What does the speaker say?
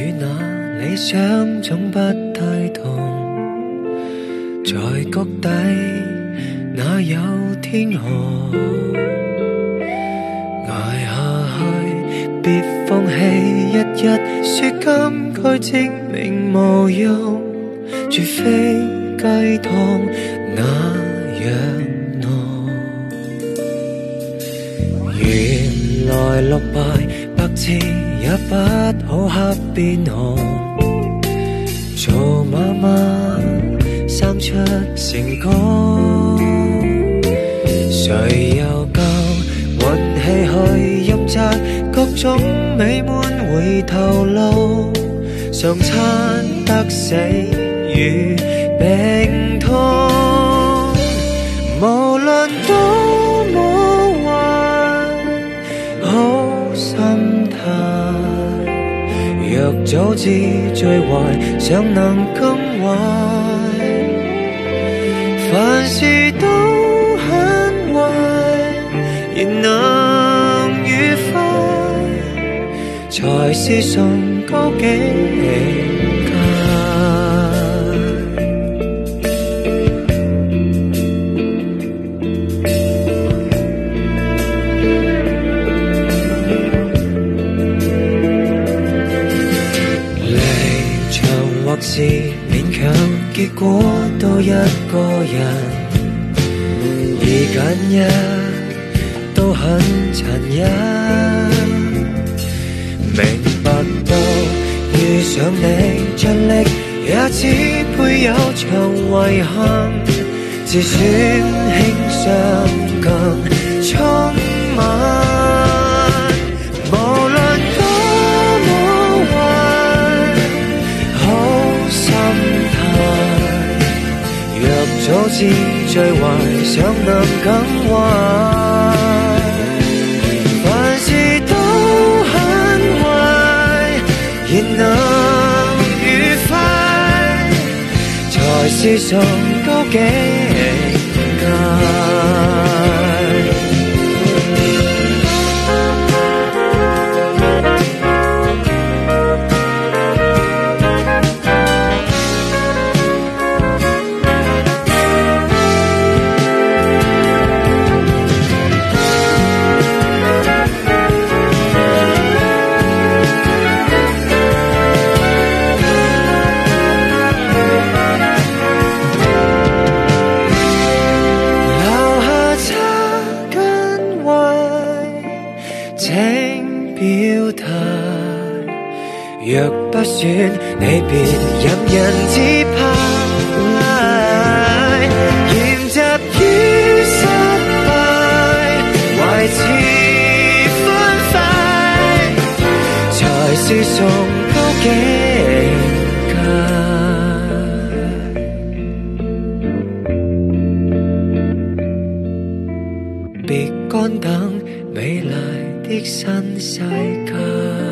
与理想总不太同，在谷底哪有天河？捱下去，别放弃，日日说金句证明无用，绝非鸡汤那样浓。原来落败。次也不好黑边红，做妈妈生出成功，谁又够运气去应酬各种美满？回头路常餐得死与病痛。若早知最坏，尚能更坏，凡事都很坏，仍能愉快，才是上高境界。结果都一个人，而简约都很残忍。明白到遇上你，尽力也只配有场遗憾，自尊轻伤更充满。是最坏，尚能更坏。凡事都很坏，然能愉快，才是上高境。若不选，你别任人只怕。美丽的新世界。